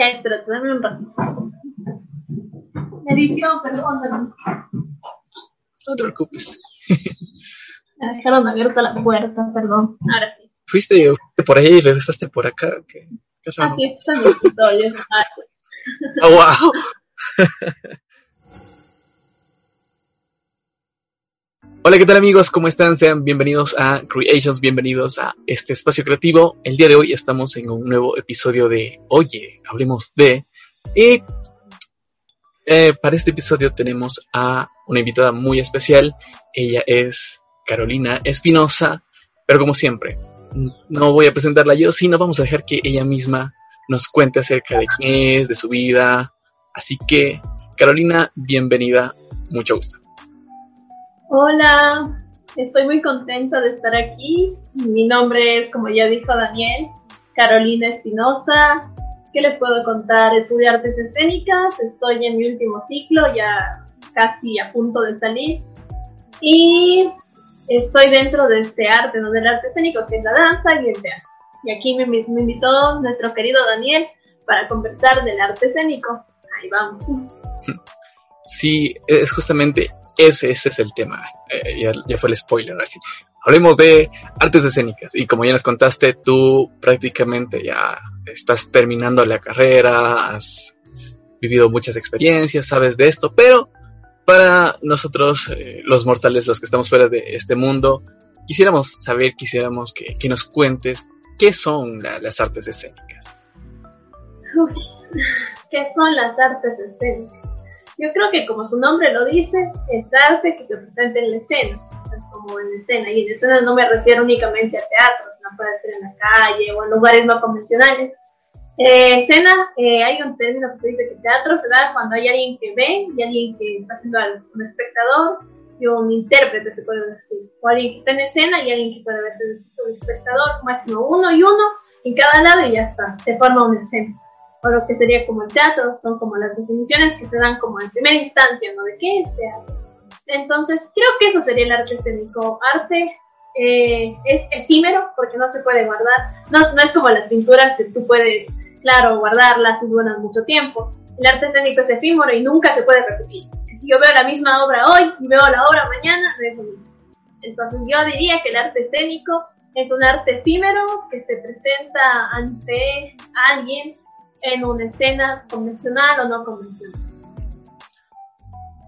Ya, espérate, dame un ratito. Edición, perdón. No te preocupes. Me dejaron abierta la puerta, perdón. Ahora sí. Fuiste, fuiste por ahí y regresaste por acá. ¿Qué, qué raro. Sí, esto es mi escritorio. Ah, wow. Hola, ¿qué tal amigos? ¿Cómo están? Sean bienvenidos a Creations, bienvenidos a este espacio creativo. El día de hoy estamos en un nuevo episodio de Oye, hablemos de... Y eh, para este episodio tenemos a una invitada muy especial. Ella es Carolina Espinosa, pero como siempre, no voy a presentarla yo, sino vamos a dejar que ella misma nos cuente acerca de quién es, de su vida. Así que, Carolina, bienvenida, mucho gusto. Hola, estoy muy contenta de estar aquí. Mi nombre es, como ya dijo Daniel, Carolina Espinosa. ¿Qué les puedo contar? Estudio artes escénicas, estoy en mi último ciclo, ya casi a punto de salir. Y estoy dentro de este arte, ¿no? del arte escénico, que es la danza y el teatro. Y aquí me, me invitó nuestro querido Daniel para conversar del arte escénico. Ahí vamos. Sí, es justamente ese, ese es el tema. Eh, ya, ya, fue el spoiler, así. Hablemos de artes escénicas. Y como ya nos contaste, tú prácticamente ya estás terminando la carrera, has vivido muchas experiencias, sabes de esto, pero para nosotros, eh, los mortales, los que estamos fuera de este mundo, quisiéramos saber, quisiéramos que, que nos cuentes qué son la, las artes escénicas. ¿Qué son las artes escénicas? Yo creo que como su nombre lo dice, es arte que se presenta en la escena, como en la escena. Y en la escena no me refiero únicamente a teatro, no puede ser en la calle o en lugares no convencionales. Eh, escena, eh, hay un término que se dice que teatro se da cuando hay alguien que ve y alguien que está haciendo algo, un espectador y un intérprete se puede decir, o alguien que está en escena y alguien que puede verse un espectador, máximo uno y uno en cada lado y ya está, se forma una escena o lo que sería como el teatro, son como las definiciones que se dan como en primera instancia, ¿no? ¿De qué es teatro? Entonces, creo que eso sería el arte escénico. Arte eh, es efímero porque no se puede guardar. No, no es como las pinturas que tú puedes, claro, guardarlas y duran mucho tiempo. El arte escénico es efímero y nunca se puede repetir. Si yo veo la misma obra hoy y veo la obra mañana, no es lo mismo. Entonces, yo diría que el arte escénico es un arte efímero que se presenta ante alguien en una escena convencional o no convencional.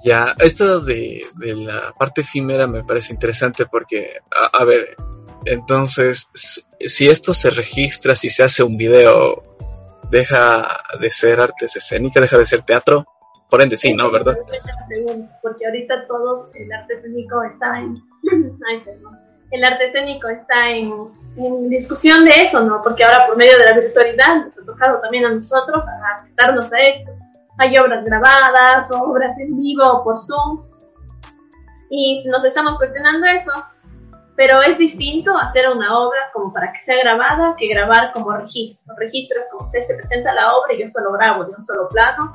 Ya, esto de, de la parte efímera me parece interesante porque, a, a, ver, entonces, si esto se registra, si se hace un video, deja de ser artes escénicas, deja de ser teatro, por ende sí, ¿no? ¿Verdad? Porque ahorita todos, el arte escénico está en... Ay, perdón. El arte escénico está en, en, discusión de eso, ¿no? Porque ahora por medio de la virtualidad nos ha tocado también a nosotros adaptarnos a esto. Hay obras grabadas, obras en vivo por Zoom. Y nos estamos cuestionando eso. Pero es distinto hacer una obra como para que sea grabada que grabar como registro. Registro es como se, se presenta la obra y yo solo grabo de un solo plano.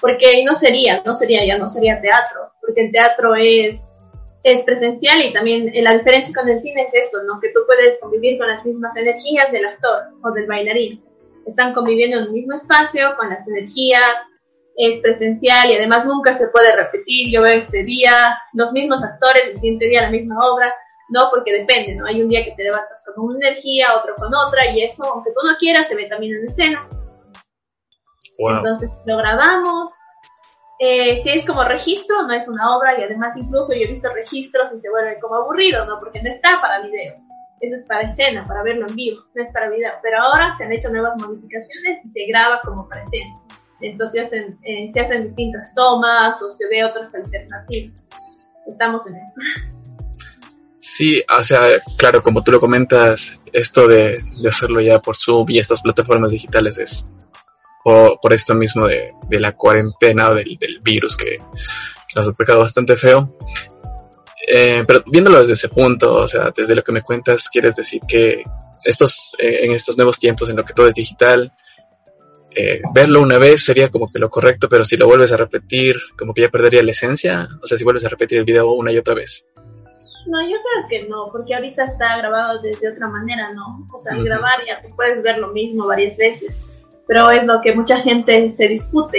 Porque no sería, no sería, ya no sería teatro. Porque el teatro es es presencial y también la diferencia con el cine es eso, ¿no? Que tú puedes convivir con las mismas energías del actor o del bailarín. Están conviviendo en un mismo espacio con las energías, es presencial y además nunca se puede repetir. Yo veo este día los mismos actores, el siguiente día la misma obra, no, porque depende, ¿no? Hay un día que te levantas con una energía, otro con otra y eso, aunque tú no quieras, se ve también en escena. Wow. Entonces lo grabamos, eh, si es como registro, no es una obra y además incluso yo he visto registros y se vuelve como aburrido, ¿no? Porque no está para video. Eso es para escena, para verlo en vivo, no es para video. Pero ahora se han hecho nuevas modificaciones y se graba como para escena. Entonces se hacen, eh, distintas tomas o se ve otras alternativas. Estamos en esto. Sí, o sea, claro, como tú lo comentas, esto de, de hacerlo ya por Zoom y estas plataformas digitales es por, esto mismo de, la cuarentena o del, virus que, nos ha tocado bastante feo. Eh, pero viéndolo desde ese punto, o sea, desde lo que me cuentas, quieres decir que estos, eh, en estos nuevos tiempos en lo que todo es digital, eh, verlo una vez sería como que lo correcto, pero si lo vuelves a repetir, como que ya perdería la esencia. O sea, si vuelves a repetir el video una y otra vez. No, yo creo que no, porque ahorita está grabado desde otra manera, ¿no? O sea, grabar ya puedes ver lo mismo varias veces, pero es lo que mucha gente se discute,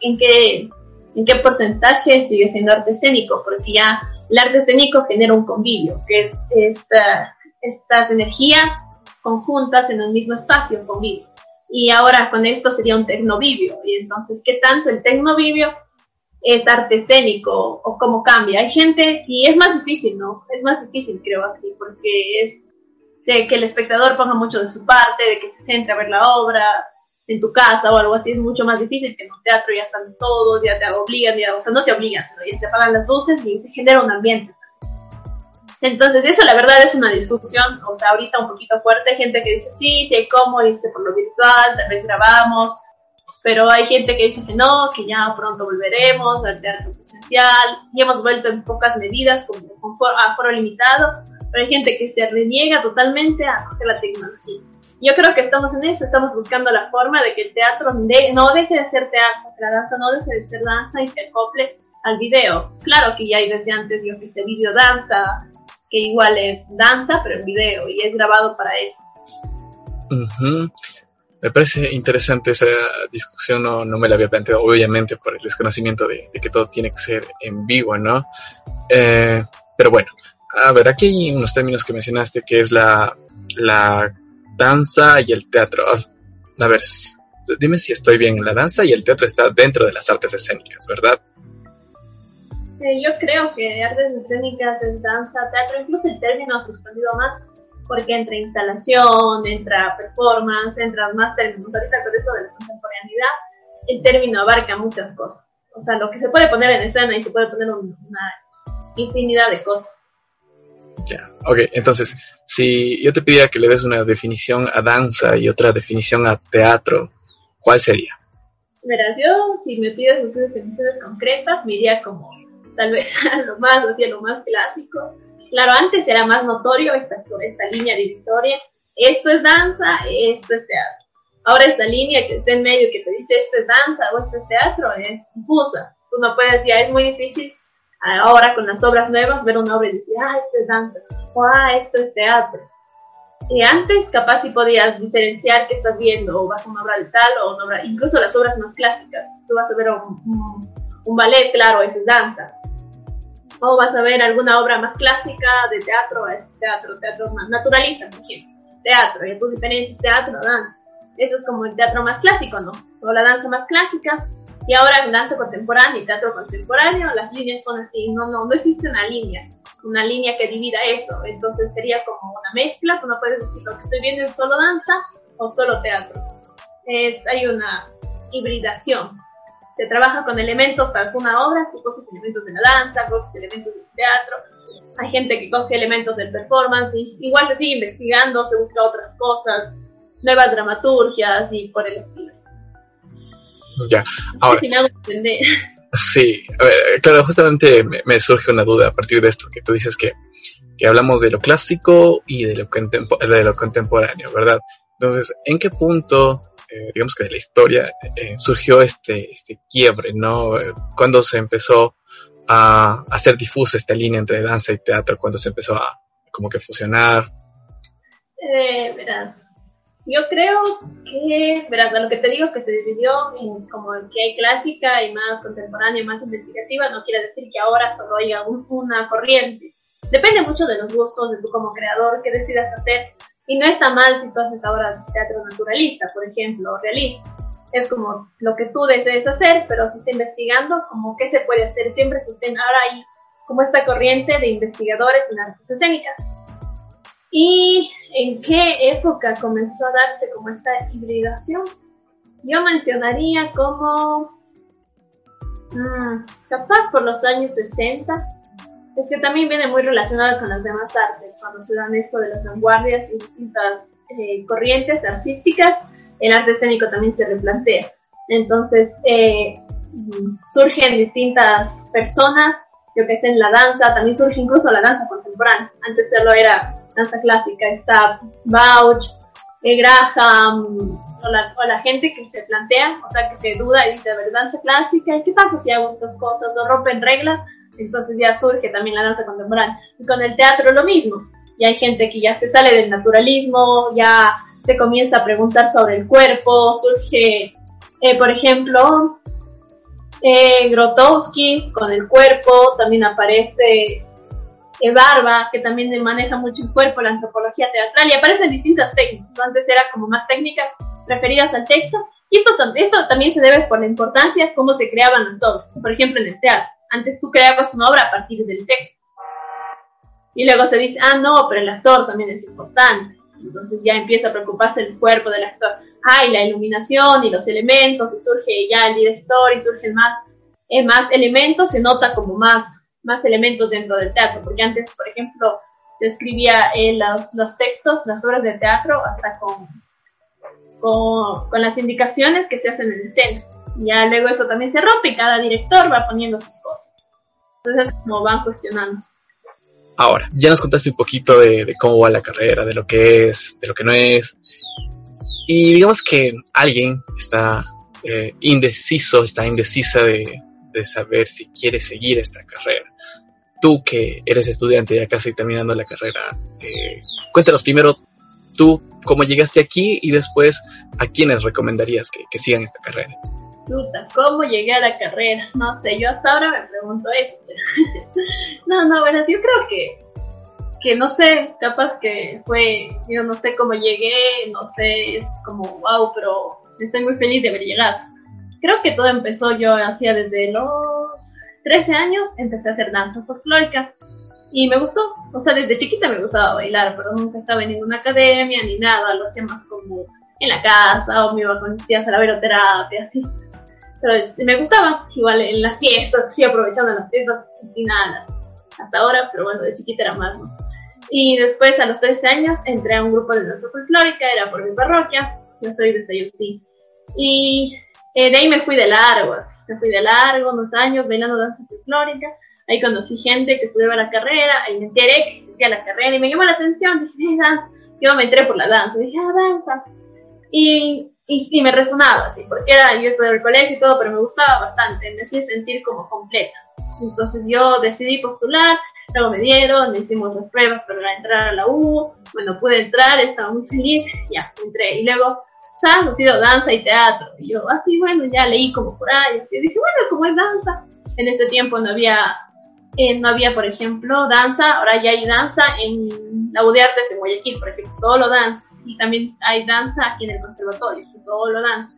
en qué, en qué porcentaje sigue siendo arte escénico, porque ya el arte escénico genera un convivio, que es esta, estas energías conjuntas en un mismo espacio, convivio. Y ahora con esto sería un tecnovivio, y entonces, ¿qué tanto el tecnovivio es arte escénico o cómo cambia. Hay gente, y es más difícil, ¿no? Es más difícil, creo así, porque es de que el espectador ponga mucho de su parte, de que se centre a ver la obra en tu casa o algo así, es mucho más difícil que en un teatro ya están todos, ya te obligan, ya, o sea, no te obligan, sino ya se apagan las luces y se genera un ambiente. Entonces, eso la verdad es una discusión, o sea, ahorita un poquito fuerte, gente que dice, sí, sí, cómo, dice por lo virtual, tal grabamos, pero hay gente que dice que no, que ya pronto volveremos al teatro presencial y hemos vuelto en pocas medidas, como con a foro limitado, pero hay gente que se reniega totalmente a coger la tecnología. Yo creo que estamos en eso, estamos buscando la forma de que el teatro no deje de ser teatro, que la danza no deje de ser danza y se acople al video. Claro que ya hay desde antes, yo que sé, video danza, que igual es danza, pero en video y es grabado para eso. Me parece interesante esa discusión, no, no me la había planteado, obviamente, por el desconocimiento de, que todo tiene que ser en vivo, ¿no? Eh, pero bueno, a ver, aquí hay unos términos que mencionaste, que es la, la danza y el teatro. A ver, dime si estoy bien, la danza y el teatro está dentro de las artes escénicas, ¿verdad? Yo creo que artes escénicas es danza, teatro, incluso el término ha suspendido más porque entra instalación, entra performance, entra más términos. Ahorita con esto de la contemporaneidad, el término abarca muchas cosas. O sea, lo que se puede poner en escena y se puede poner una infinidad de cosas. Ya, ok, entonces, si yo te pidiera que le des una definición a danza y otra definición a teatro, ¿cuál sería? Verás, yo, si me pides definiciones concretas, me iría como tal vez a lo más, o sea, lo más clásico, Claro, antes era más notorio esta, esta línea divisoria. Esto es danza, esto es teatro. Ahora esta línea que está en medio que te dice esto es danza o esto es teatro es difusa. Tú no puedes, ya es muy difícil ahora con las obras nuevas ver una obra y decir, ah, esto es danza, o ah, esto es teatro. Y antes capaz si podías diferenciar qué estás viendo, o vas a una obra de tal o una obra, incluso las obras más clásicas. Tú vas a ver un, ballet, claro, eso es danza o vas a ver alguna obra más clásica de teatro, es teatro, teatro más naturalista, por ejemplo, teatro, y tus diferentes teatro, danza. Eso es como el teatro más clásico, ¿no? O la danza más clásica. Y ahora en danza contemporánea y teatro contemporáneo, las líneas son así, no, no, no existe una línea, una línea que divida eso. Entonces sería como una mezcla, no puedes decir lo que estoy viendo es solo danza o solo teatro. Es, hay una hibridación se trabaja con elementos para una obra, tú coges elementos de la danza, coges elementos del teatro, hay gente que coge elementos del performance, igual se sigue investigando, se busca otras cosas, nuevas dramaturgias y por el estilo. Ya, ahora. Sí, a ver, claro, justamente me, surge una duda a partir de esto, que tú dices que, que hablamos de lo clásico y de lo, de lo contemporáneo, ¿verdad? Entonces, ¿en qué punto eh, digamos que de la historia, eh, surgió este, este quiebre, ¿no? Cuando se empezó a hacer difusa esta línea entre danza y teatro, cuando se empezó a como que fusionar. Eh, verás, yo creo que, verás, lo que te digo que se dividió en como que hay clásica y más contemporánea y más investigativa, no quiere decir que ahora solo haya una corriente. Depende mucho de los gustos de tú como creador, que decidas hacer y no está mal si tú haces ahora teatro naturalista, por ejemplo, o realista. Es como lo que tú desees hacer, pero se está investigando como qué se puede hacer. Siempre se está, ahora hay como esta corriente de investigadores en artes escénicas. ¿Y en qué época comenzó a darse como esta hibridación? Yo mencionaría como mmm, capaz por los años 60, es que también viene muy relacionado con las demás artes, cuando se dan esto de las vanguardias y distintas eh, corrientes artísticas, el arte escénico también se replantea. Entonces, eh, surgen distintas personas, yo que sé, en la danza, también surge incluso la danza contemporánea. Antes solo era danza clásica, está Bauch, eh, Graham, o la, gente que se plantea, o sea, que se duda y dice, a ver, danza clásica, ¿y qué pasa si hago estas cosas o rompen reglas? Entonces ya surge también la danza contemporánea. Y con el teatro lo mismo. Y hay gente que ya se sale del naturalismo, ya se comienza a preguntar sobre el cuerpo, surge, eh, por ejemplo, eh, Grotowski con el cuerpo, también aparece Barba, que también maneja mucho el cuerpo, la antropología teatral, y aparecen distintas técnicas. Antes era como más técnicas referidas al texto, y esto, también se debe por la importancia cómo se creaban las obras, por ejemplo en el teatro. Antes tú creabas una obra a partir del texto. Y luego se dice, ah, no, pero el actor también es importante. Entonces ya empieza a preocuparse el cuerpo del actor. Ah, la iluminación y los elementos, y surge ya el director y surgen más, eh, más elementos, se nota como más, más elementos dentro del teatro. Porque antes, por ejemplo, se escribía eh, los, los textos, las obras de teatro, hasta con, con, con las indicaciones que se hacen en escena. Ya luego eso también se rompe y cada director va poniendo sus cosas. Entonces es como van cuestionando. Ahora, ya nos contaste un poquito de, cómo va la carrera, de lo que es, de lo que no es. Y digamos que alguien está eh, indeciso, está indecisa de, de saber si quiere seguir esta carrera. Tú que eres estudiante ya casi terminando la carrera, eh, cuéntanos primero tú cómo llegaste aquí y después a quiénes recomendarías que, que sigan esta carrera. ¿cómo llegué a la carrera? No sé, yo hasta ahora me pregunto esto. no, no, bueno, yo creo que, que no sé, capaz que fue, yo no sé cómo llegué, no sé, es como wow, pero estoy muy feliz de haber llegado. Creo que todo empezó yo hacía desde los 13 años, empecé a hacer danza folclórica y me gustó, o sea, desde chiquita me gustaba bailar, pero nunca estaba en ninguna academia ni nada, lo hacía más como en la casa o me iba con mis tías a la veroterapia, así. Entonces, me gustaba, igual en las fiestas, sí, aprovechando las fiestas, y nada, hasta ahora, pero bueno, de chiquita era más, ¿no? Y después, a los 13 años, entré a un grupo de danza folclórica, era por mi parroquia, yo soy de Sayusí. Y eh, de ahí me fui de largo, así, me fui de largo, unos años, bailando danza folclórica, ahí conocí gente que estudiaba la carrera, ahí me enteré que existía la carrera y me llamó la atención, dije, danza, yo me entré por la danza, dije, ah, danza. Y y, me resonaba así, porque era, yo soy del colegio y todo, pero me gustaba bastante, me hacía sentir como completa. Entonces yo decidí postular, luego me dieron, hicimos las pruebas para entrar a la U, bueno, pude entrar, estaba muy feliz, ya, entré. Y luego, ¿sabes? Ha sido danza y teatro. Y yo, así, bueno, ya leí como por ahí, y dije, bueno, como es danza. En ese tiempo no había, eh, no había, por ejemplo, danza, ahora ya hay danza en la U de Artes en Guayaquil, por ejemplo, solo danza y también hay danza aquí en el conservatorio, todo lo dan.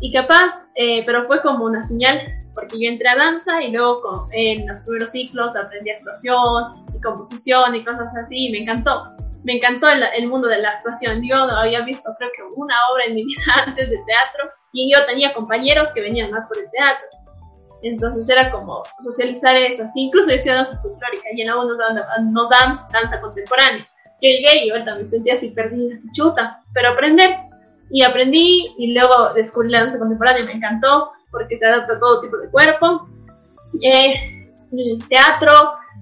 Y capaz, eh, pero fue como una señal, porque yo entré a danza y luego en los primeros ciclos aprendí actuación y composición y cosas así y me encantó. Me encantó el, mundo de la actuación. Yo no había visto creo que una obra en mi vida antes de teatro y yo tenía compañeros que venían más por el teatro. Entonces era como socializar eso así. Incluso yo hacía danza folclórica y en la nos dan, nos dan danza contemporánea llegué y ahorita me sentía así perdida, así chuta, pero aprender. Y aprendí y luego descubrí la danza contemporánea y me encantó porque se adapta a todo tipo de cuerpo. Eh, el teatro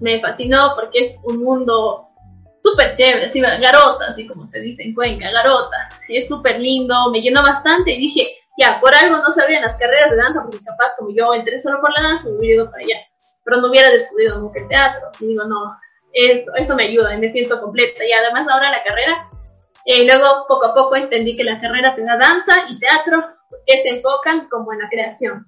me fascinó porque es un mundo súper chévere, así garota, así como se dice en Cuenca, garota. Es súper lindo, me llenó bastante y dije, ya, por algo no sabían las carreras de danza porque capaz como yo entré solo por la danza me hubiera ido para allá. Pero no hubiera descubierto nunca el teatro. Y digo, no, eso, eso me ayuda y me siento completa. Y además ahora la carrera, eh, luego poco a poco entendí que la carrera tenga danza y teatro que se enfocan como en la creación.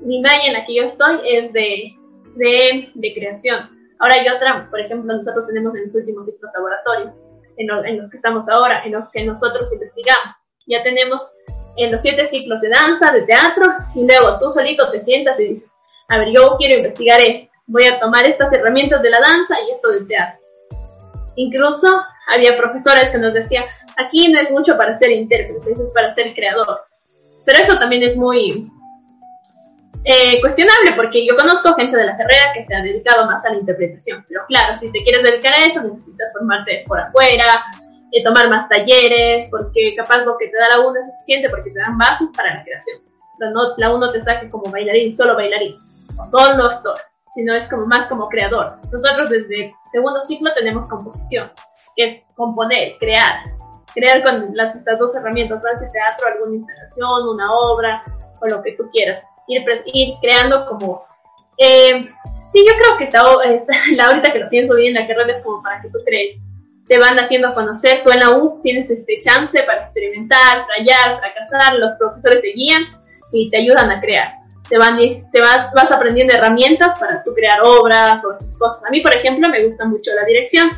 Mi malla en la que yo estoy es de, de, de creación. Ahora hay otra, por ejemplo, nosotros tenemos en los últimos ciclos laboratorios, en, los que estamos ahora, en los que nosotros investigamos. Ya tenemos en los siete ciclos de danza, de teatro, y luego tú solito te sientas y dices, a ver, yo quiero investigar esto voy a tomar estas herramientas de la danza y esto del teatro. Incluso había profesores que nos decían, aquí no es mucho para ser intérprete, es para ser creador. Pero eso también es muy eh, cuestionable porque yo conozco gente de la carrera que se ha dedicado más a la interpretación. Pero claro, si te quieres dedicar a eso, necesitas formarte por afuera, eh, tomar más talleres, porque capaz lo que te da la UNO es suficiente porque te dan bases para la creación. no, la UNO te saque como bailarín, solo bailarín, o solo actor, sino es como más como creador. Nosotros desde segundo ciclo tenemos composición, que es componer, crear, crear con las, estas dos herramientas, de teatro, alguna instalación, una obra o lo que tú quieras, ir, creando como... Eh, sí, yo creo que está, la ahorita que lo pienso bien, la carrera es como para que tú crees, te van haciendo conocer, tú en la U tienes este chance para experimentar, fallar, fracasar, los profesores te guían y te ayudan a crear. Te, van, te vas, vas aprendiendo herramientas para tú crear obras o esas cosas. A mí, por ejemplo, me gusta mucho la dirección,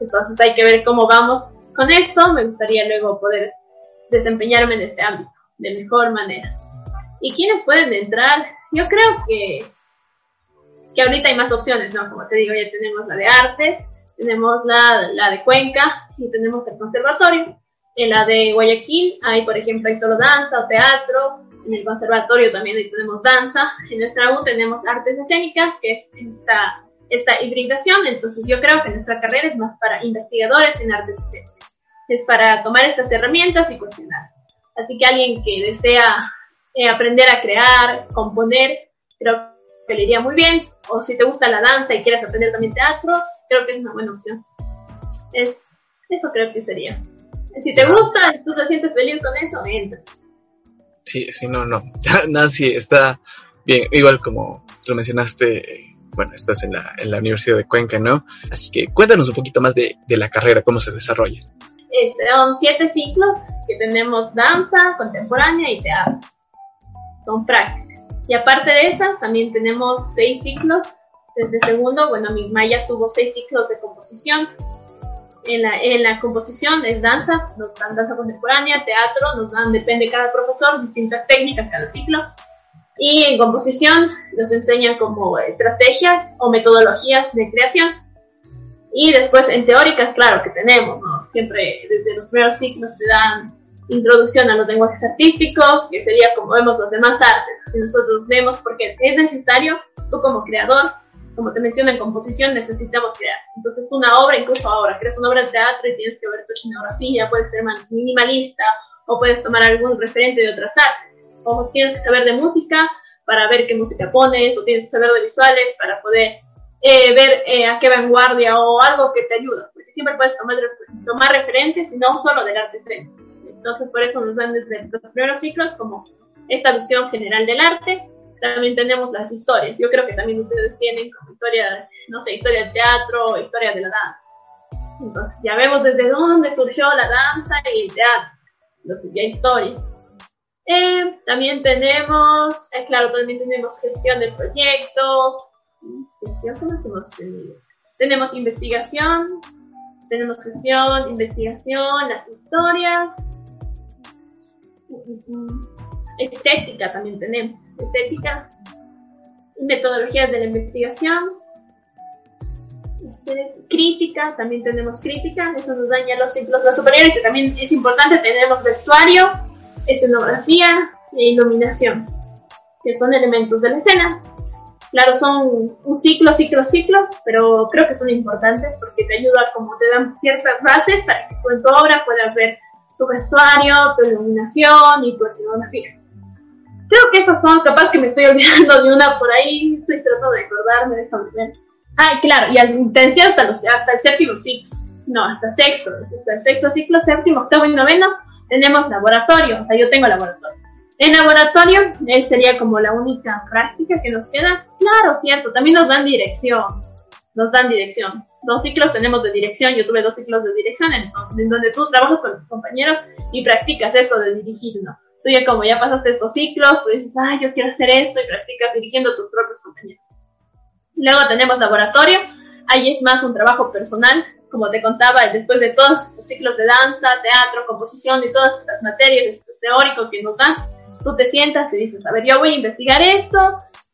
entonces hay que ver cómo vamos con esto. Me gustaría luego poder desempeñarme en este ámbito de mejor manera. ¿Y quiénes pueden entrar? Yo creo que, que ahorita hay más opciones, ¿no? Como te digo, ya tenemos la de arte, tenemos la, la de Cuenca y tenemos el conservatorio. En la de Guayaquil hay, por ejemplo, hay solo danza o teatro. En el conservatorio también tenemos danza. En nuestra U tenemos artes escénicas, que es esta, esta hibridación. Entonces yo creo que nuestra carrera es más para investigadores en artes escénicas. Es para tomar estas herramientas y cuestionar. Así que alguien que desea eh, aprender a crear, componer, creo que le iría muy bien. O si te gusta la danza y quieres aprender también teatro, creo que es una buena opción. Es, eso creo que sería. Si te gusta, si tú te sientes feliz con eso, entra. Sí, sí, no, no. Nancy está bien, igual como lo mencionaste, bueno, estás en la, en la Universidad de Cuenca, ¿no? Así que cuéntanos un poquito más de, de la carrera, cómo se desarrolla. son siete ciclos que tenemos danza, contemporánea y teatro son prácticas. Y aparte de esas, también tenemos seis ciclos desde segundo. Bueno, mi Maya tuvo seis ciclos de composición. En la, en la composición es danza, nos dan danza contemporánea, teatro, nos dan, depende de cada profesor, distintas técnicas cada ciclo. Y en composición nos enseñan como estrategias o metodologías de creación. Y después en teóricas, claro que tenemos, ¿no? Siempre desde los primeros ciclos te dan introducción a los lenguajes artísticos, que sería como vemos los demás artes, si nosotros vemos, porque es necesario, tú como creador, como te mencioné en composición, necesitamos crear. Entonces tú una obra, incluso ahora, creas una obra de teatro y tienes que ver tu escenografía, puedes ser minimalista, o puedes tomar algún referente de otras artes, o tienes que saber de música para ver qué música pones, o tienes que saber de visuales para poder eh, ver eh, a qué vanguardia o algo que te ayuda, porque siempre puedes tomar, tomar referentes y no solo del arte escénico. Entonces, por eso nos dan desde los primeros ciclos como esta visión general del arte. También tenemos las historias. Yo creo que también ustedes tienen como historia, no sé, historia del teatro, historia de la danza. Entonces, ya vemos desde dónde surgió la danza y el teatro. Entonces, ya historia. Eh, también tenemos, eh, claro, también tenemos gestión de proyectos. Gestión, ¿cómo hemos tenido? Tenemos investigación, tenemos gestión, investigación, las historias, Estética también tenemos. Estética metodologías de la investigación. Este, crítica, también tenemos crítica, eso nos daña los ciclos superiores y también es importante, tenemos vestuario, escenografía e iluminación, que son elementos de la escena. Claro, son un ciclo, ciclo, ciclo, pero creo que son importantes porque te ayuda, como te dan ciertas bases para que en tu obra puedas ver tu vestuario, tu iluminación y tu escenografía. Creo que esas son, capaz que me estoy olvidando de una por ahí, estoy tratando de acordarme, de ver. Ah, claro, y al intención hasta, los, hasta el séptimo ciclo, no, hasta sexto, hasta el sexto ciclo, séptimo, octavo y noveno, tenemos laboratorio, o sea, yo tengo laboratorio. En laboratorio él sería como la única práctica que nos queda. Claro, cierto, también nos dan dirección, nos dan dirección dos ciclos tenemos de dirección, yo tuve dos ciclos de dirección en, donde tú trabajas con tus compañeros y practicas esto de dirigir, ¿no? Tú ya como ya pasaste estos ciclos, tú dices, ay, yo quiero hacer esto y practicas dirigiendo tus propios compañeros. Luego tenemos laboratorio, ahí es más un trabajo personal, como te contaba, después de todos estos ciclos de danza, teatro, composición y todas estas materias este teórico que nos dan, tú te sientas y dices, a ver, yo voy a investigar esto,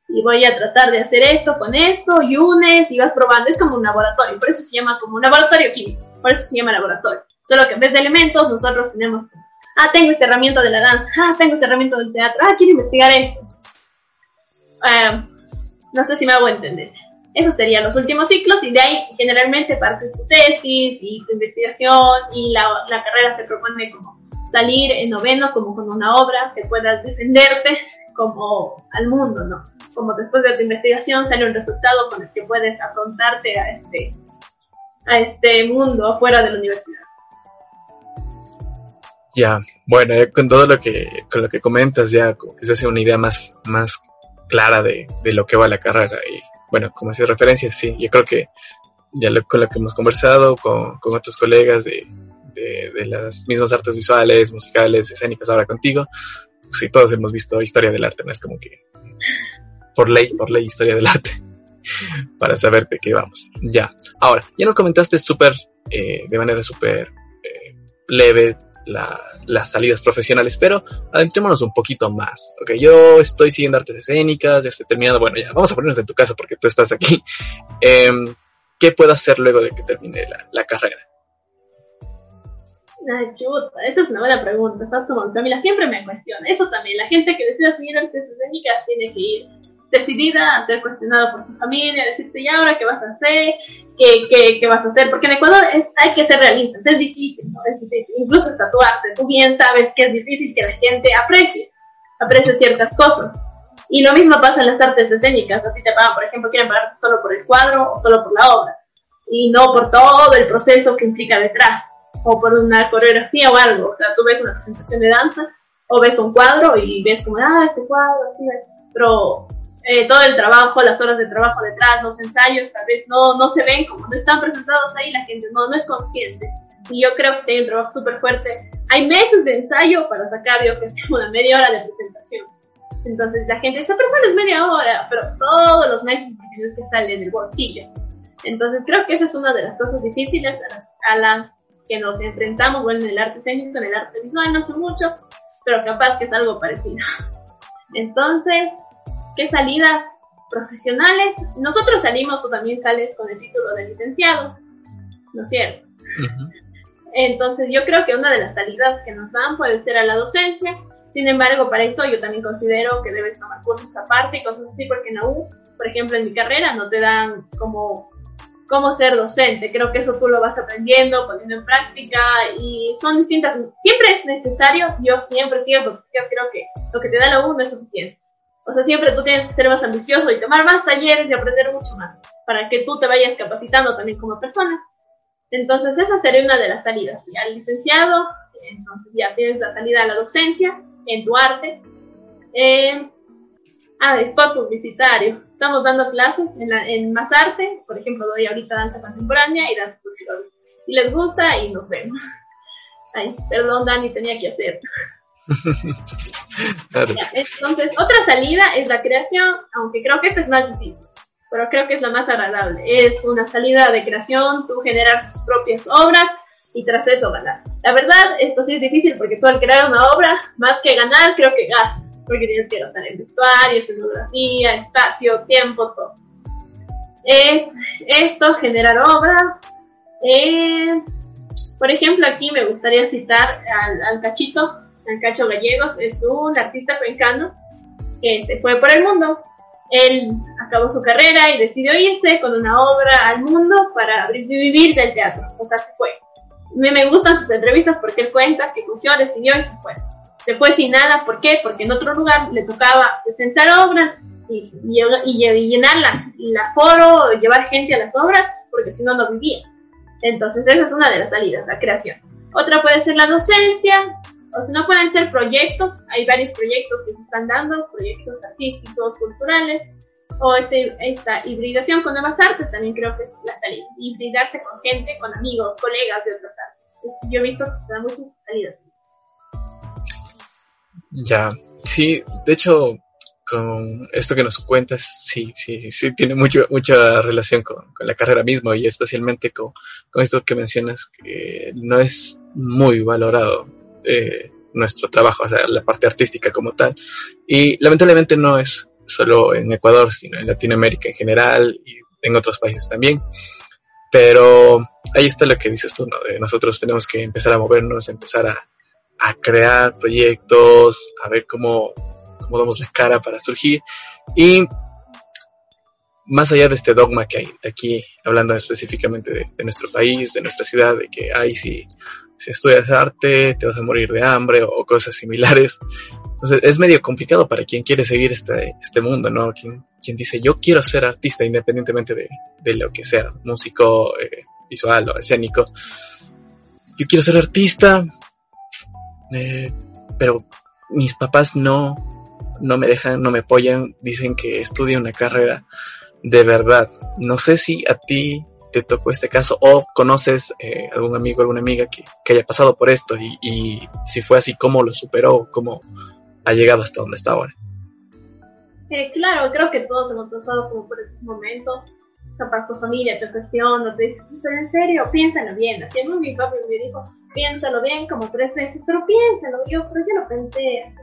y voy a tratar de hacer esto con esto y unes y vas probando. Es como un laboratorio, por eso se llama como un laboratorio químico, por eso se llama laboratorio. Solo que en vez de elementos nosotros tenemos, ah, tengo esta herramienta de la danza, ah, tengo esta herramienta del teatro, ah, quiero investigar esto. no sé si me hago entender. Esos serían los últimos ciclos y de ahí generalmente parte tu tesis y tu investigación y la, la carrera te propone como salir en noveno como con una obra que puedas defenderte como al mundo, ¿no? Como después de tu investigación sale un resultado con el que puedes afrontarte a este, a este mundo fuera de la universidad. Ya, bueno, con todo lo que, con lo que comentas ya se hace una idea más, más clara de, de lo que va la carrera y bueno, como hace referencia, sí, yo creo que ya con lo que hemos conversado con, con otros colegas de, de, las mismas artes visuales, musicales, escénicas, ahora contigo, pues sí, todos hemos visto historia del arte, no es como que por ley, por ley, historia del arte, para saber de qué vamos. Ya, ahora, ya nos comentaste súper, eh, de manera súper eh, leve, las salidas profesionales, pero adentrémonos un poquito más. Ok, yo estoy siguiendo artes escénicas, ya estoy terminando, bueno, ya vamos a ponernos en tu casa porque tú estás aquí. Em, ¿Qué puedo hacer luego de que termine la, carrera? Ayuda, esa es una buena pregunta. Estás como Camila, siempre me cuestiona. Eso también, la gente que decida seguir artes escénicas tiene que ir decidida a ser cuestionado por su familia, decirte, ¿y ahora qué vas a hacer? ¿Qué, qué, vas a hacer? Porque en Ecuador es, hay que ser realistas, es difícil, ¿no? Es difícil. Incluso es tatuarte, tú bien sabes que es difícil que la gente aprecie, aprecie ciertas cosas. Y lo mismo pasa en las artes escénicas. A ti te pagan, por ejemplo, quieren pagarte solo por el cuadro o solo por la obra. Y no por todo el proceso que implica detrás. O por una coreografía o algo. O sea, tú ves una presentación de danza o ves un cuadro y ves como, ah, este cuadro, así, pero eh, todo el trabajo, las horas de trabajo detrás, los ensayos, tal vez no, no se ven como no están presentados ahí, la gente no, no es consciente. Y yo creo que hay un trabajo súper fuerte. Hay meses de ensayo para sacar, yo que sé, una media hora de presentación. Entonces la gente, esa persona es media hora, pero todos los meses tienes que sale del bolsillo. Entonces creo que esa es una de las cosas difíciles a las, a las que nos enfrentamos, bueno, en el arte técnico, en el arte visual, no sé mucho, pero capaz que es algo parecido. Entonces, ¿Qué salidas profesionales? Nosotros salimos, tú también sales con el título de licenciado, ¿no es cierto? Entonces yo creo que una de las salidas que nos dan puede ser a la docencia. Sin embargo, para eso yo también considero que debes tomar cursos aparte y cosas así, porque en la U, por ejemplo, en mi carrera no te dan como cómo ser docente. Creo que eso tú lo vas aprendiendo, poniendo en práctica y son distintas. Siempre es necesario, yo siempre siento, creo que lo que te da la U no es suficiente. O sea, siempre tú tienes que ser más ambicioso y tomar más talleres y aprender mucho más para que tú te vayas capacitando también como persona. Entonces, esa sería una de las salidas. Ya licenciado, entonces ya tienes la salida a la docencia en tu arte. Eh, ah, spot publicitario. Estamos dando clases en, en Más Arte, por ejemplo, doy ahorita danza contemporánea y danza cultural. Si les gusta, y nos vemos. Ay, perdón, Dani, tenía que hacer. entonces, otra salida es la creación, aunque creo que esta es más difícil, pero creo que es la más agradable. Es una salida de creación, tú generar tus propias obras y tras eso ganar. La verdad, esto sí es difícil porque tú al crear una obra, más que ganar, creo que gastas, porque tienes que gastar en vestuario, escenografía, espacio, tiempo, todo. Es esto, generar obras. Eh, por ejemplo, aquí me gustaría citar al, al Cachito, Cacho Gallegos es un artista cuencano que se fue por el mundo. Él acabó su carrera y decidió irse con una obra al mundo para vivir del teatro. O sea, se fue. Me, me gustan sus entrevistas porque él cuenta que cogió, decidió y se fue. Se fue sin nada, ¿por qué? Porque en otro lugar le tocaba presentar obras y, y, y llenar la foro, llevar gente a las obras, porque si no, no vivía. Entonces, esa es una de las salidas, la creación. Otra puede ser la docencia, o si no pueden ser proyectos, hay varios proyectos que se están dando, proyectos artísticos, culturales, o este, esta hibridación con nuevas artes también creo que es la salida, hibridarse con gente, con amigos, colegas de otras artes. yo he visto que da muchas salidas. Ya, sí, de hecho, con esto que nos cuentas, sí, sí, sí, tiene mucho, mucha relación con, con la carrera misma y especialmente con, con, esto que mencionas, que no es muy valorado eh, nuestro trabajo, o sea, la parte artística como tal. Y lamentablemente no es solo en Ecuador, sino en Latinoamérica en general y en otros países también. Pero ahí está lo que dices tú, ¿no? nosotros tenemos que empezar a movernos, empezar a, a crear proyectos, a ver cómo, cómo damos la cara para surgir. Y más allá de este dogma que hay aquí, hablando específicamente de, nuestro país, de nuestra ciudad, de que, ay, si, si estudias arte, te vas a morir de hambre o, cosas similares. Entonces, es medio complicado para quien quiere seguir este, este mundo, ¿no? Quien, dice, yo quiero ser artista independientemente de, de lo que sea, músico, eh, visual o escénico. Yo quiero ser artista, eh, pero mis papás no, no me dejan, no me apoyan, dicen que estudie una carrera de verdad. No sé si a ti te tocó este caso o conoces eh, algún amigo, alguna amiga que, haya pasado por esto y, si fue así, cómo lo superó, cómo ha llegado hasta donde está ahora. Eh, claro, creo que todos hemos pasado como por estos momentos. Capaz tu familia te cuestiona, te dice, pero en serio, piénsalo bien. Así es mi papá me dijo, piénsalo bien como tres veces, pero piénsalo. Yo, pero yo lo pensé.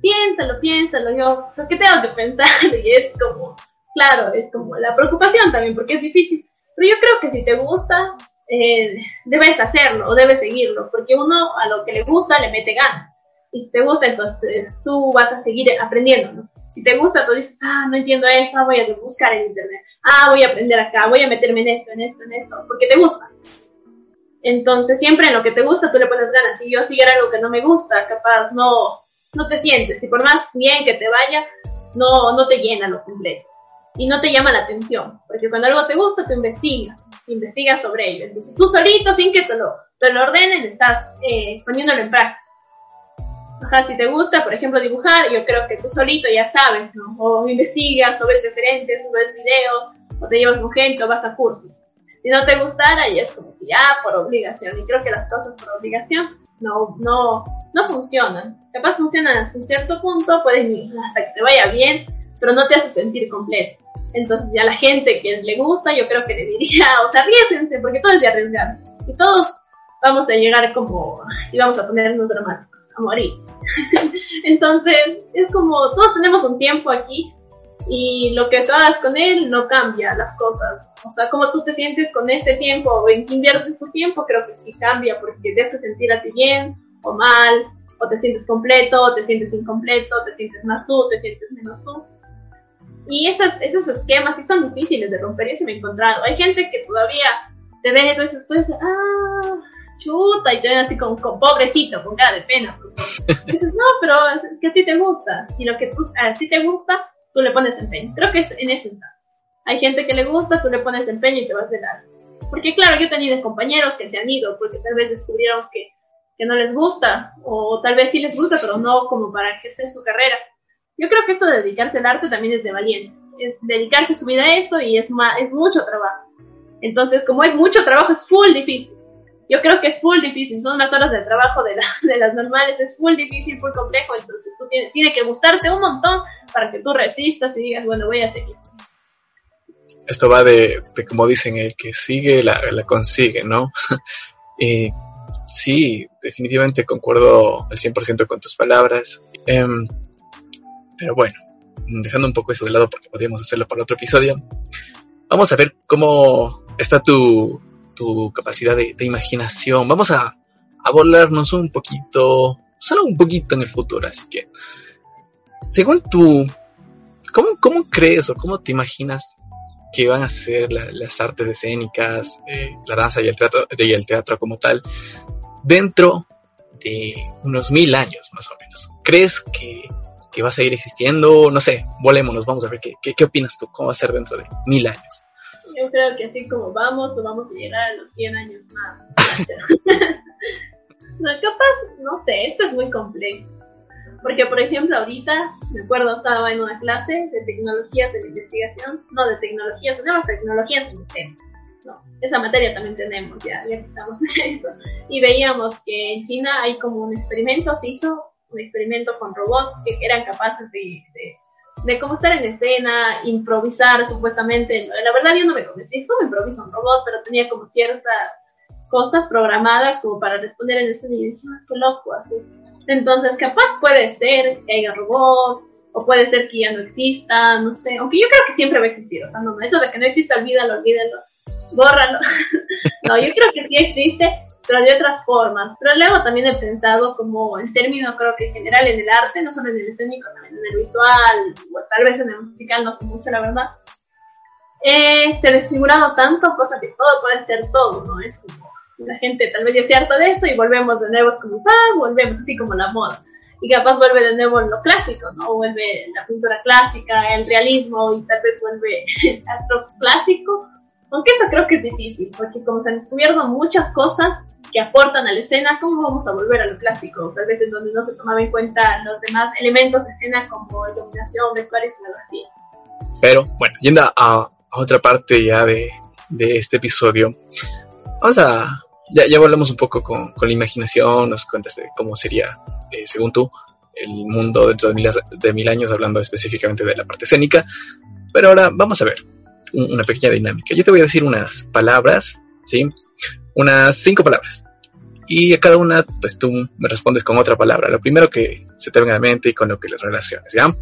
Piénsalo, piénsalo. Yo, ¿pero qué tengo que pensar? Y es como, claro, es como la preocupación también, porque es difícil. Pero yo creo que si te gusta, eh, debes hacerlo o debes seguirlo, porque uno a lo que le gusta le mete ganas. Y si te gusta, entonces tú vas a seguir aprendiendo, ¿no? Si te gusta, tú dices, ah, no entiendo esto, voy a buscar en internet. Ah, voy a aprender acá, voy a meterme en esto, en esto, en esto, porque te gusta. Entonces, siempre en lo que te gusta, tú le pones ganas. Si yo siguiera algo que no me gusta, capaz no, no te sientes. Y por más bien que te vaya, no, no te llena lo completo y no te llama la atención, porque cuando algo te gusta, tú investigas, investigas sobre ello. Entonces tú solito, sin que te lo, te lo ordenen, estás eh, poniéndolo en práctica. Ajá, si te gusta, por ejemplo, dibujar, yo creo que tú solito ya sabes, ¿no? O investigas, o ves referentes, o ves videos, o te llevas con gente, o vas a cursos. Si no te gustara, ya es como que ya por obligación. Y creo que las cosas por obligación no, no, no funcionan. Capaz funcionan hasta un cierto punto, puedes hasta que te vaya bien, pero no te hace sentir completo. Entonces ya la gente que le gusta, yo creo que le diría, o sea, arriesguense, porque todo es de arriesgarse. Y todos vamos a llegar como, si vamos a ponernos dramáticos, a morir. Entonces, es como, todos tenemos un tiempo aquí y lo que tú hagas con él no cambia las cosas. O sea, como tú te sientes con ese tiempo o en que inviertes tu tiempo, creo que sí cambia porque te hace sentir a ti bien o mal, o te sientes completo, o te sientes incompleto, te sientes más tú, te sientes menos tú. Y esas, esos esquemas sí son difíciles de romper, yo sí me he encontrado. Hay gente que todavía te ve, entonces tú dices, ah, chuta, y te ven así como, pobrecito, con cara de pena. dices, no, pero es, que a ti te gusta. Y lo que a ti te gusta, tú le pones empeño. Creo que es, en eso está. Hay gente que le gusta, tú le pones empeño y te vas de lado. Porque claro, yo he tenido compañeros que se han ido porque tal vez descubrieron que, que no les gusta, o tal vez sí les gusta, pero no como para ejercer su carrera. Yo creo que esto de dedicarse al arte también es de valiente. Es dedicarse su vida a eso y es, es mucho trabajo. Entonces, como es mucho trabajo, es full difícil. Yo creo que es full difícil. Son unas horas de trabajo de, de las normales. Es full difícil, full complejo. Entonces, tú tiene, tiene que gustarte un montón para que tú resistas y digas, bueno, voy a seguir. Esto va de, de como dicen, el que sigue la, la consigue, ¿no? y sí, definitivamente concuerdo al 100% con tus palabras. Eh, pero bueno, dejando un poco eso de lado porque podríamos hacerlo para otro episodio, vamos a ver cómo está tu, tu capacidad de, imaginación. Vamos a, a volarnos un poquito, solo un poquito en el futuro. Así que, según tú, ¿cómo, cómo crees o cómo te imaginas que van a ser las artes escénicas, eh, la danza y el, teatro, y el teatro como tal, dentro de unos mil años más o menos? ¿Crees que que va a seguir existiendo, no sé, volémonos, vamos a ver qué, qué, opinas tú, cómo va a ser dentro de mil años. Yo creo que así como vamos, no vamos a llegar a los 100 años más. no, capaz, no sé, esto es muy complejo. Porque, por ejemplo, ahorita, me acuerdo, estaba en una clase de tecnologías de la investigación, no de tecnologías, tenemos tecnologías en. No, esa materia también tenemos, ya, ya estamos en eso. Y veíamos que en China hay como un experimento, se hizo un experimento con robots que eran capaces de, de, cómo estar en escena, improvisar supuestamente. La verdad yo no me convencí cómo improvisa un robot, pero tenía como ciertas cosas programadas como para responder en escena y yo dije, ah, qué loco, así. Entonces, capaz puede ser que haya robots, o puede ser que ya no exista, no sé, aunque yo creo que siempre va a existir, o sea, no, eso de que no exista, olvídalo, olvídalo, bórralo. no, yo creo que sí existe, pero de otras formas. Pero luego también he pensado como en términos, creo que en general en el arte, no solo en el escénico, también en el visual, o tal vez en el musical, no sé mucho la verdad. eh, se ha desfigurado tanto, cosa que todo puede ser todo, ¿no? Es como la gente tal vez ya se harta de eso y volvemos de nuevo, es como, ah, volvemos así como la moda. Y capaz vuelve de nuevo lo clásico, ¿no? Vuelve la pintura clásica, el realismo y tal vez vuelve el teatro clásico. Aunque eso creo que es difícil, porque como se han descubierto muchas cosas que aportan a la escena, ¿cómo vamos a volver a lo clásico? Tal vez en donde no se tomaba en cuenta los demás elementos de escena como iluminación, vestuario y escenografía. Pero bueno, yendo a, otra parte ya de, de, este episodio, vamos a... Ya, ya volvemos un poco con, con, la imaginación, nos cuentas de cómo sería, eh, según tú, el mundo dentro de mil, de mil años, hablando específicamente de la parte escénica. Pero ahora vamos a ver una pequeña dinámica. Yo te voy a decir unas palabras, ¿sí? Unas cinco palabras. Y a cada una, pues tú me respondes con otra palabra. Lo primero que se te venga a la mente y con lo que le relaciones, ¿ya?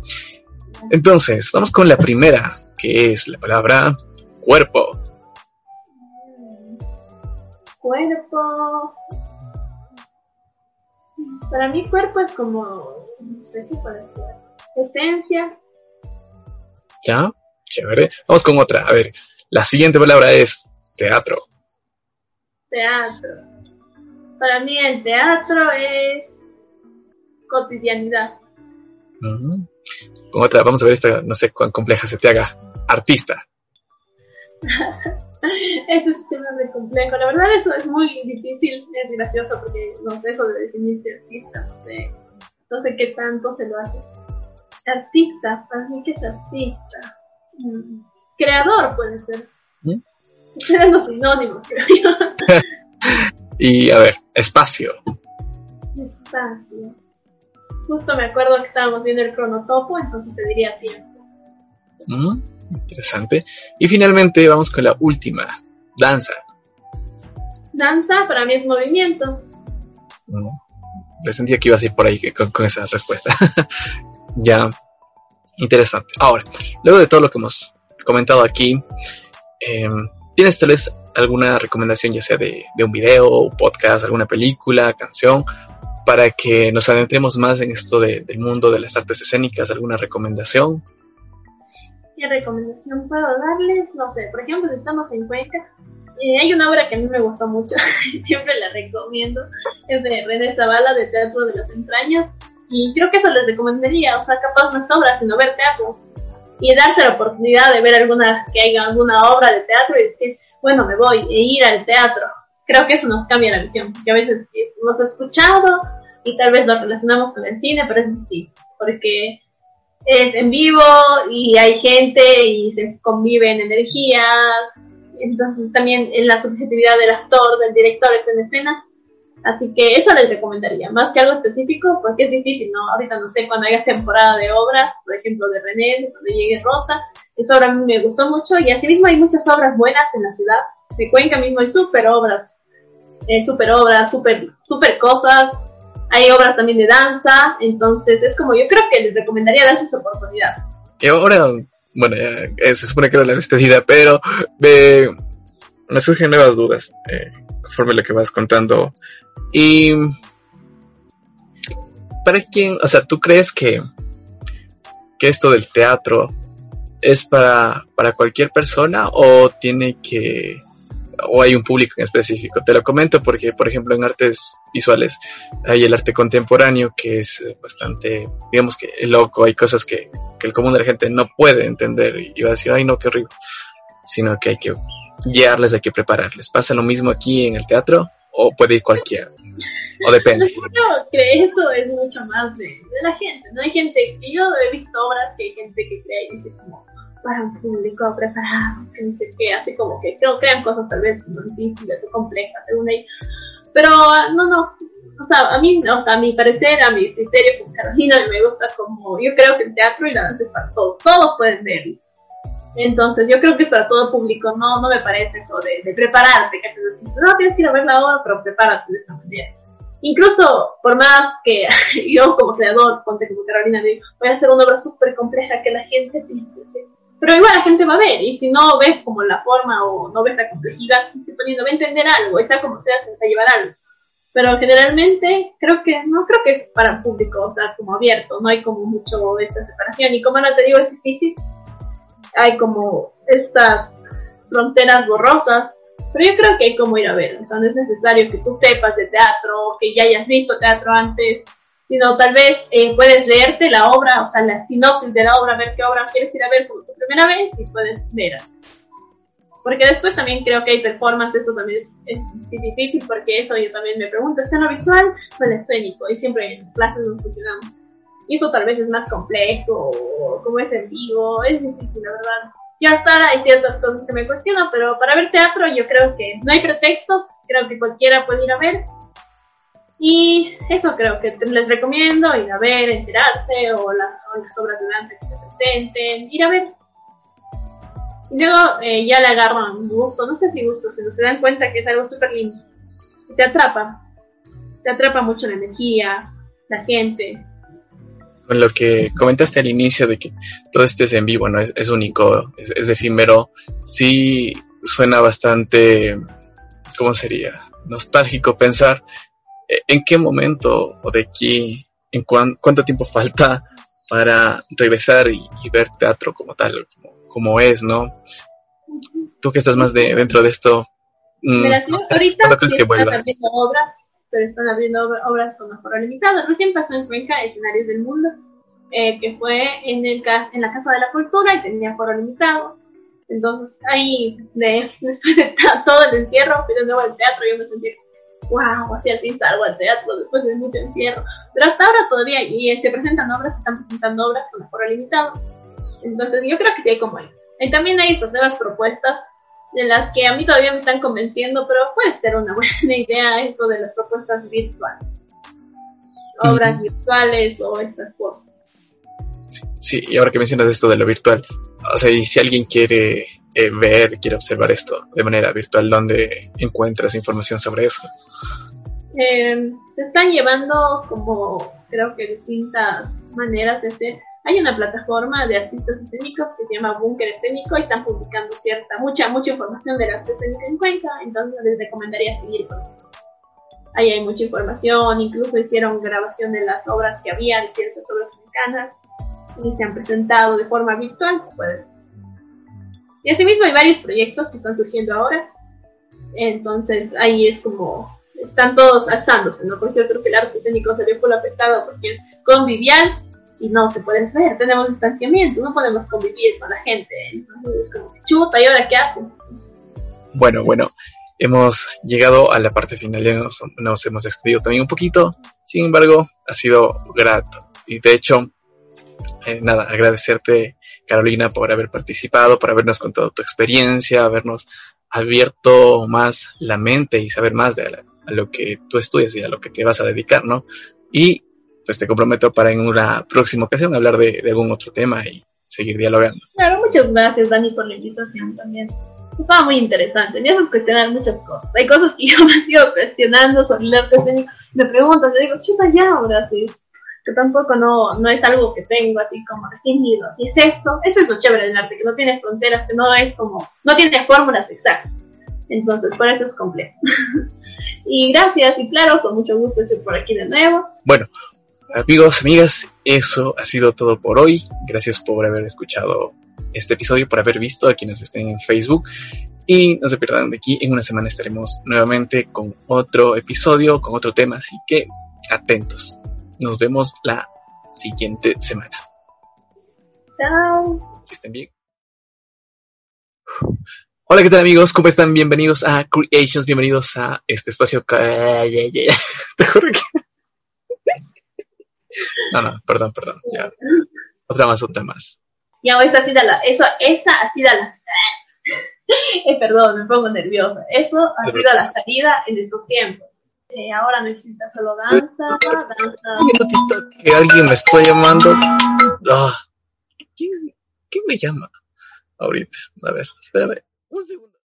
Entonces, vamos con la primera, que es la palabra cuerpo. Cuerpo. Para mí cuerpo es como, no sé qué puede ser. Esencia. ¿Ya? Chévere. Vamos con otra. A ver, la siguiente palabra es teatro. Teatro. Para mí el teatro es cotidianidad. Con otra, vamos a ver esta, no sé cuán compleja se te haga. Artista. eso sí se me hace complejo. La verdad, eso es muy difícil, es gracioso porque no sé eso de definirse artista, no sé, no sé qué tanto se lo hace. Artista, para mí que es artista. Creador puede ser. ¿Mm? Eran los sinónimos, creo yo. y a ver, espacio. Espacio. Justo me acuerdo que estábamos viendo el cronotopo, entonces te diría tiempo. Mm, interesante. Y finalmente vamos con la última, danza. Danza para mí es movimiento. Mm, sentía que ibas a ir por ahí con, con esa respuesta. ya, interesante. Ahora, luego de todo lo que hemos comentado aquí, em, ¿tienes tal vez alguna recomendación, ya sea de, de un video, podcast, alguna película, canción, para que nos adentremos más en esto del mundo de las artes escénicas? ¿Alguna recomendación? ¿Qué recomendación puedo darles? No sé, por ejemplo, si estamos en Cuenca, eh, hay una obra que a mí me gustó mucho, siempre la recomiendo, es de René Zavala, de Teatro de las Entrañas, y creo que eso les recomendaría, o sea, capaz no es obra, sino ver teatro, y darse la oportunidad de ver alguna, que haya alguna obra de teatro y decir, bueno, me voy, e ir al teatro, creo que eso nos cambia la visión, porque a veces hemos escuchado y tal vez lo relacionamos con el cine, pero es distinto, porque es en vivo y hay gente y se conviven energías, entonces también en la subjetividad del actor, del director está en escena, así que eso les recomendaría, más que algo específico, porque es difícil, ¿no? Ahorita no sé, cuando haya temporada de obras, por ejemplo de René, cuando llegue Rosa, esa obra a mí me gustó mucho y asimismo hay muchas obras buenas en la ciudad, de Cuenca mismo hay súper obras eh, super obras, super, super cosas. Hay obras también de danza, entonces es como yo creo que les recomendaría darse esa oportunidad. Y ahora, bueno, ya, se supone que era la despedida, pero me, me surgen nuevas dudas conforme lo que vas contando. Y para quién, o sea, ¿tú crees que, que esto del teatro es para, para cualquier persona o tiene que o hay un público en específico. Te lo comento porque, por ejemplo, en artes visuales hay el arte contemporáneo que es bastante, digamos que loco, hay cosas que, el común de la gente no puede entender y va a decir, ay no, qué horrible, sino que hay que guiarles, hay que prepararles. ¿Pasa lo mismo aquí en el teatro o puede ir cualquiera? O depende. Yo creo que eso es mucho más de, de la gente, ¿no? Hay gente, que yo he visto obras que hay gente que cree y dice como, para un público preparado, que no sé qué, así como que creo, crean cosas tal vez difíciles o complejas según ellos. Pero no, no, o sea, a mí, o sea, a mi parecer, a mi criterio con Carolina, me gusta como, yo creo que el teatro y la danza es para todos, todos pueden verlo. Entonces, yo creo que es para todo público, no, no me parece eso de, de prepararte, que te no tienes que ir a ver la obra, pero prepárate de esta manera. Incluso, por más que yo como creador, ponte como Carolina, digo, voy a hacer una obra súper compleja que la gente piense, pero igual la gente va a ver, y si no ves como la forma o no ves la complejidad estoy poniendo, va a entender algo, y sea como sea, se va a llevar algo. Pero generalmente creo que no creo que es para el público, o sea, como abierto, no hay como mucho esta separación. Y como no te digo, es difícil. Hay como estas fronteras borrosas, pero yo creo que hay como ir a ver, o sea, no es necesario que tú sepas de teatro, que ya hayas visto teatro antes, sino tal vez eh, puedes leerte la obra, o sea, la sinopsis de la obra, ver qué obra quieres ir a ver por tu primera vez y puedes ver. Porque después también creo que hay performance, eso también es, difícil, porque eso yo también me pregunto, ¿es en lo visual o en lo escénico? Y siempre en clases nos funcionamos. Y eso tal vez es más complejo, como es en vivo, es difícil, la verdad. Yo hasta ahora hay ciertas cosas que me cuestiono, pero para ver teatro yo creo que no hay pretextos, creo que cualquiera puede ir a ver y eso creo que les recomiendo, ir a ver, enterarse, o, las obras de danza que se presenten, ir a ver. Y luego eh, ya le agarran gusto, no sé si gusto, sino se dan cuenta que es algo súper lindo. Te atrapa, te atrapa mucho la energía, la gente. Con lo que comentaste al inicio de que todo este es en vivo, ¿no? Es, único, es, es efímero, sí suena bastante, ¿cómo sería? Nostálgico pensar ¿en qué momento o de aquí, en cuánto tiempo falta para regresar y, ver teatro como tal, como, es, ¿no? Tú que estás más de, dentro de esto. Mm, Mira, ahorita sí están abriendo obras, pero están abriendo obras con aforo limitado. Recién pasó en Cuenca Escenarios del Mundo, eh, que fue en, el, en la Casa de la Cultura y tenía aforo limitado. Entonces ahí, de, después de todo el encierro, pero nuevo al teatro, yo me sentí wow, así al fin salgo al teatro después de mucho encierro. Pero hasta ahora todavía, y se presentan obras, se están presentando obras con aforo limitado. Entonces yo creo que sí hay como ahí. Y también hay estas nuevas propuestas de las que a mí todavía me están convenciendo, pero puede ser una buena idea esto de las propuestas virtuales. Obras virtuales o estas cosas. Sí, y ahora que mencionas esto de lo virtual, o sea, y si alguien quiere eh, ver, quiere observar esto de manera virtual, ¿dónde encuentras información sobre eso? Eh, se están llevando como, creo que distintas maneras de hacer. Hay una plataforma de artistas escénicos que se llama Bunker Escénico y están publicando cierta, mucha, mucha información de arte escénica en Cuenca, entonces les recomendaría seguir con Ahí hay mucha información, incluso hicieron grabación de las obras que había, de ciertas obras mexicanas y se han presentado de forma virtual, se puede. Y asimismo hay varios proyectos que están surgiendo ahora, entonces ahí es como están todos alzándose, ¿no? Porque yo creo que el arte técnico se ve por la afectado porque es convivial y no se puede ver, tenemos distanciamiento, no podemos convivir con la gente, entonces ¿y ahora qué hacen? Bueno, bueno, hemos llegado a la parte final, ya nos, nos hemos extendido también un poquito, sin embargo, ha sido grato y de hecho eh, nada, agradecerte, Carolina, por haber participado, por habernos contado tu experiencia, habernos abierto más la mente y saber más de a lo que tú estudias y a lo que te vas a dedicar, ¿no? Y pues te comprometo para en una próxima ocasión hablar de, algún otro tema y seguir dialogando. Claro, muchas gracias, Dani, por la invitación también. Estaba muy interesante, me haces cuestionar muchas cosas. Hay cosas que yo me sigo cuestionando sobre el arte escénico. Me preguntas, te digo, chuta ya, ahora sí que tampoco no, no es algo que tengo así como definido, así es esto, eso es lo chévere del arte, que no tiene fronteras, que no es como, no tiene fórmulas exactas. Entonces, por eso es complejo. y gracias, y claro, con mucho gusto estoy por aquí de nuevo. Bueno, amigos, amigas, eso ha sido todo por hoy. Gracias por haber escuchado este episodio, por haber visto a quienes estén en Facebook. Y no se pierdan de aquí, en una semana estaremos nuevamente con otro episodio, con otro tema, así que atentos. Nos vemos la siguiente semana. Chao. Que estén bien. Hola, ¿qué tal amigos? ¿Cómo están? Bienvenidos a Creations, bienvenidos a este espacio. Te juro que... No, no, perdón, perdón. Ya. Otra más, otra más. Ya, esa ha sido la, eso, esa ha sido la, eh, perdón, me pongo nerviosa. Eso ha sido la salida en estos tiempos. Eh, ahora no existe solo danza, danza. Que alguien me está llamando. Ah, ¿Quién, ¿Quién me llama? Ahorita. A ver, espérame. Un segundo.